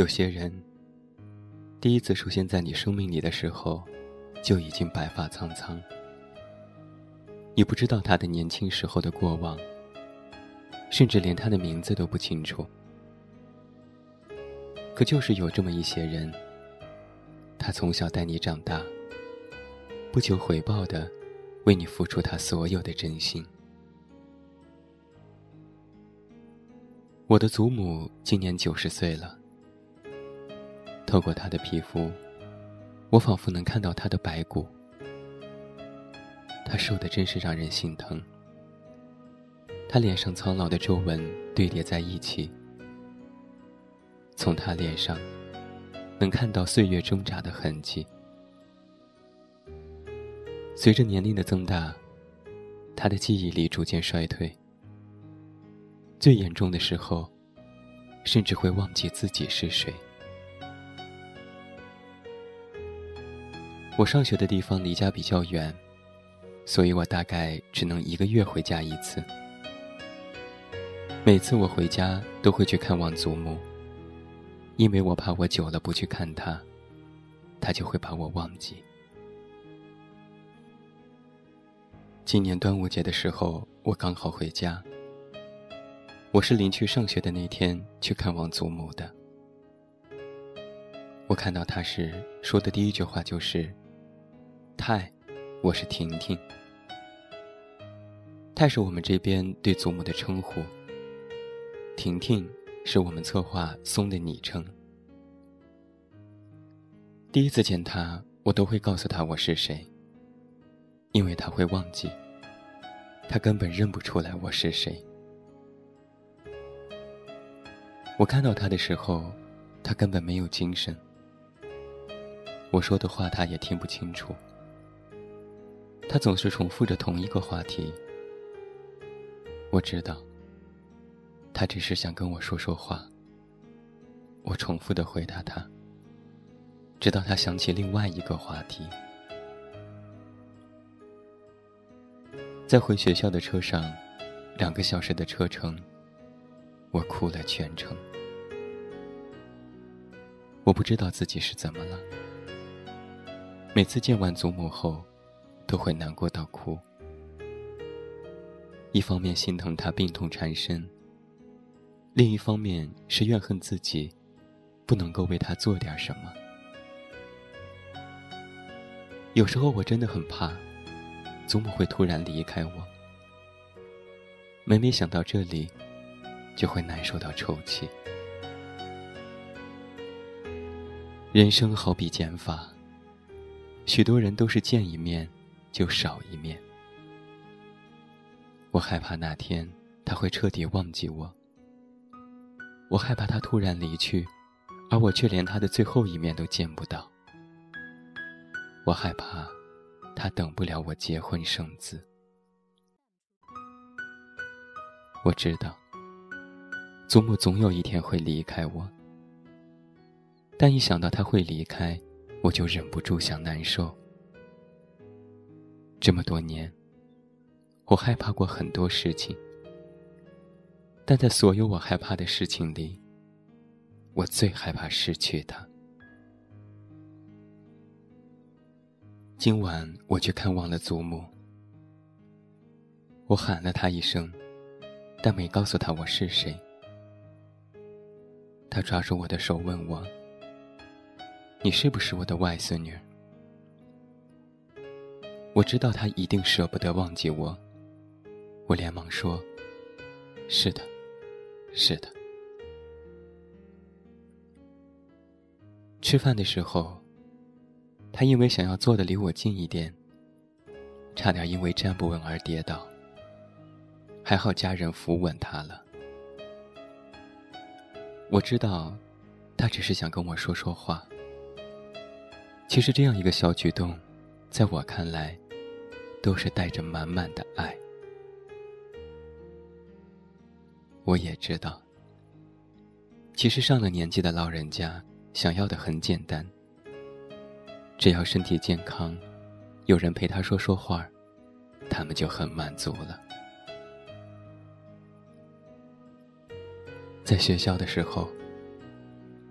有些人，第一次出现在你生命里的时候，就已经白发苍苍。你不知道他的年轻时候的过往，甚至连他的名字都不清楚。可就是有这么一些人，他从小带你长大，不求回报的，为你付出他所有的真心。我的祖母今年九十岁了。透过她的皮肤，我仿佛能看到她的白骨。她瘦的真是让人心疼。她脸上苍老的皱纹堆叠在一起，从她脸上能看到岁月挣扎的痕迹。随着年龄的增大，她的记忆力逐渐衰退。最严重的时候，甚至会忘记自己是谁。我上学的地方离家比较远，所以我大概只能一个月回家一次。每次我回家都会去看望祖母，因为我怕我久了不去看她，她就会把我忘记。今年端午节的时候，我刚好回家。我是临去上学的那天去看望祖母的。我看到她时说的第一句话就是。太，我是婷婷。太是我们这边对祖母的称呼。婷婷是我们策划松的昵称。第一次见他，我都会告诉他我是谁，因为他会忘记，他根本认不出来我是谁。我看到他的时候，他根本没有精神，我说的话他也听不清楚。他总是重复着同一个话题。我知道，他只是想跟我说说话。我重复的回答他，直到他想起另外一个话题。在回学校的车上，两个小时的车程，我哭了全程。我不知道自己是怎么了。每次见完祖母后。都会难过到哭。一方面心疼他病痛缠身，另一方面是怨恨自己，不能够为他做点什么。有时候我真的很怕，祖母会突然离开我。每每想到这里，就会难受到抽泣。人生好比减法，许多人都是见一面。就少一面。我害怕那天他会彻底忘记我。我害怕他突然离去，而我却连他的最后一面都见不到。我害怕他等不了我结婚生子。我知道，祖母总有一天会离开我，但一想到他会离开，我就忍不住想难受。这么多年，我害怕过很多事情，但在所有我害怕的事情里，我最害怕失去他。今晚我去看望了祖母，我喊了他一声，但没告诉他我是谁。他抓住我的手问我：“你是不是我的外孙女？”我知道他一定舍不得忘记我，我连忙说：“是的，是的。”吃饭的时候，他因为想要坐的离我近一点，差点因为站不稳而跌倒。还好家人扶稳他了。我知道，他只是想跟我说说话。其实这样一个小举动。在我看来，都是带着满满的爱。我也知道，其实上了年纪的老人家想要的很简单，只要身体健康，有人陪他说说话，他们就很满足了。在学校的时候，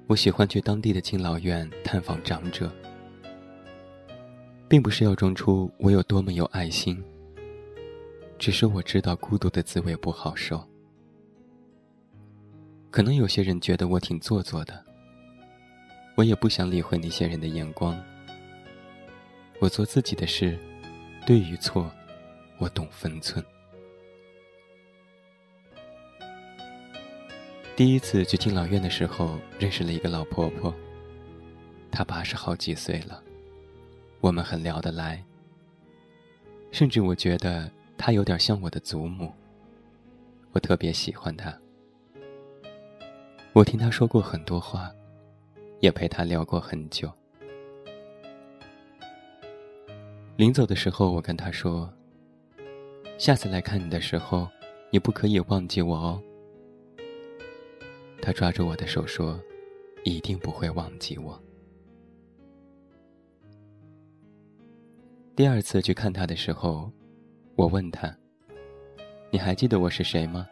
我喜欢去当地的敬老院探访长者，并不是要装出我有多么有爱心，只是我知道孤独的滋味不好受。可能有些人觉得我挺做作的，我也不想理会那些人的眼光。我做自己的事，对与错，我懂分寸。第一次去敬老院的时候，认识了一个老婆婆，她八十好几岁了，我们很聊得来，甚至我觉得她有点像我的祖母，我特别喜欢她。我听他说过很多话，也陪他聊过很久。临走的时候，我跟他说：“下次来看你的时候，你不可以忘记我哦。”他抓住我的手说：“一定不会忘记我。”第二次去看他的时候，我问他：“你还记得我是谁吗？”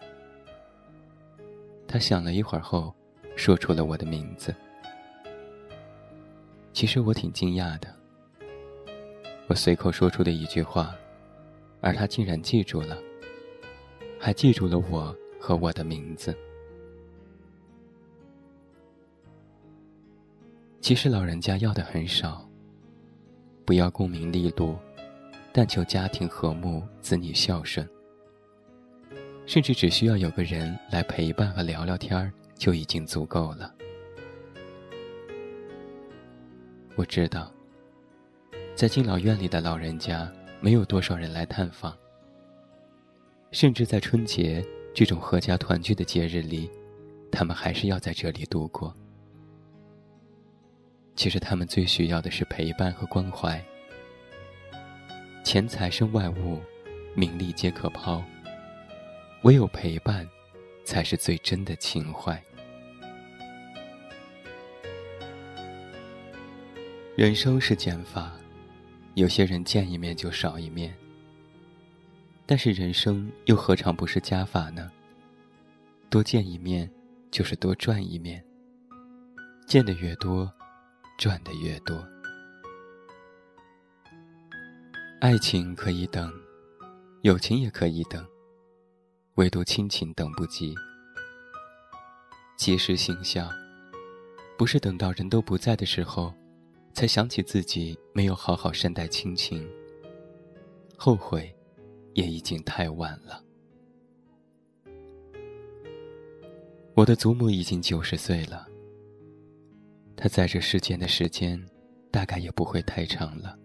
他想了一会儿后，说出了我的名字。其实我挺惊讶的，我随口说出的一句话，而他竟然记住了，还记住了我和我的名字。其实老人家要的很少，不要功名利禄，但求家庭和睦，子女孝顺。甚至只需要有个人来陪伴和聊聊天儿，就已经足够了。我知道，在敬老院里的老人家，没有多少人来探访。甚至在春节这种阖家团聚的节日里，他们还是要在这里度过。其实他们最需要的是陪伴和关怀。钱财身外物，名利皆可抛。唯有陪伴，才是最真的情怀。人生是减法，有些人见一面就少一面。但是人生又何尝不是加法呢？多见一面，就是多赚一面。见的越多，赚的越多。爱情可以等，友情也可以等。唯独亲情等不及，及时行孝，不是等到人都不在的时候，才想起自己没有好好善待亲情，后悔，也已经太晚了。我的祖母已经九十岁了，他在这世间的时间，大概也不会太长了。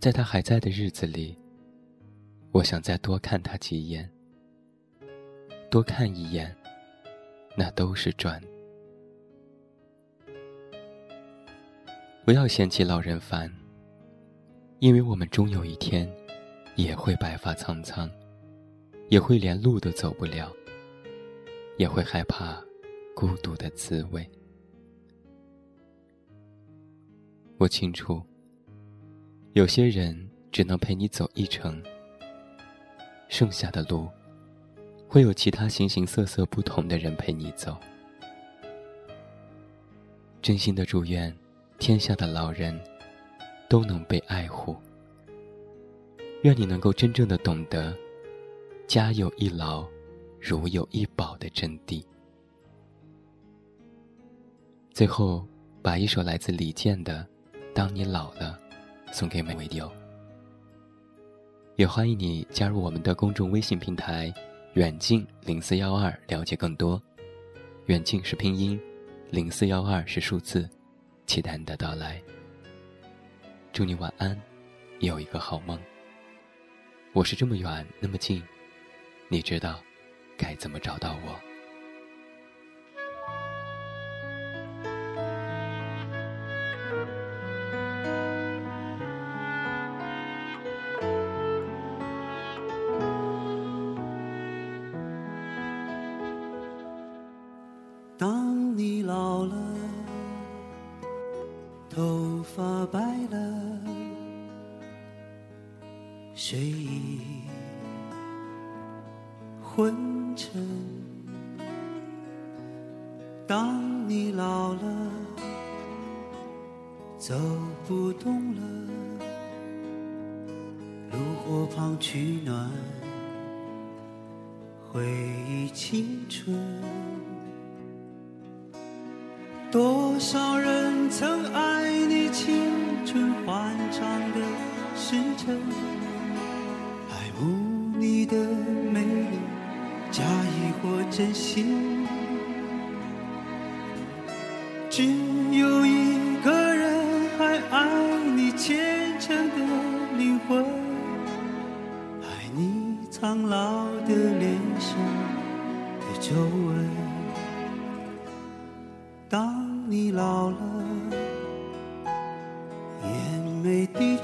在他还在的日子里。我想再多看他几眼，多看一眼，那都是赚。不要嫌弃老人烦，因为我们终有一天也会白发苍苍，也会连路都走不了，也会害怕孤独的滋味。我清楚，有些人只能陪你走一程。剩下的路，会有其他形形色色不同的人陪你走。真心的祝愿，天下的老人，都能被爱护。愿你能够真正的懂得，家有一老，如有一宝的真谛。最后，把一首来自李健的《当你老了》，送给每位友。也欢迎你加入我们的公众微信平台“远近零四幺二”，了解更多。远近是拼音，零四幺二是数字，期待你的到来。祝你晚安，有一个好梦。我是这么远那么近，你知道该怎么找到我。睡意昏沉。当你老了，走不动了，炉火旁取暖，回忆青春。多少人曾爱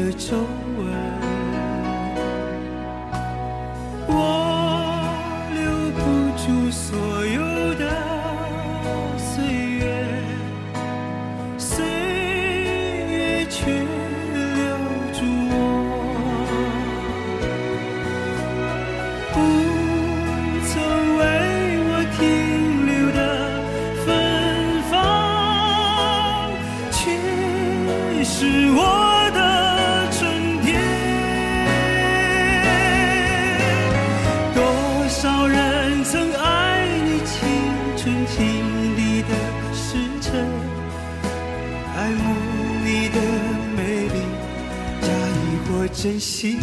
的皱纹。我留不住所有的岁月，岁月却留住我。不曾为我停留的芬芳，却是我真心，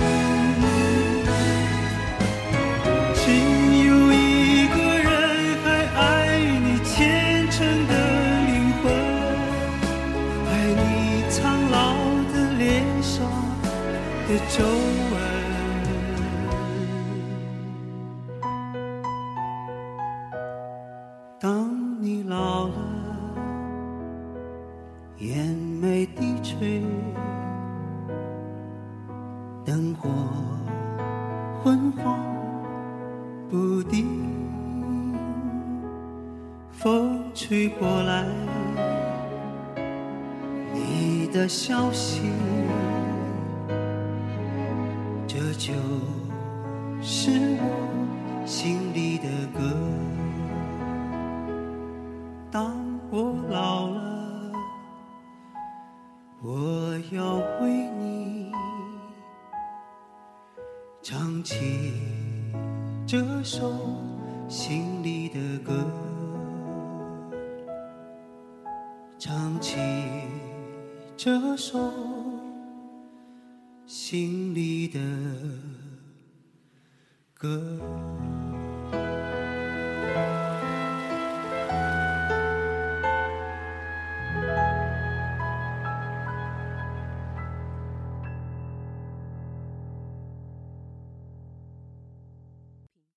只有一个人还爱你虔诚的灵魂，爱你苍老的脸上的皱纹。吹过来，你的消息，这就是我心里的歌。起这首心里的歌。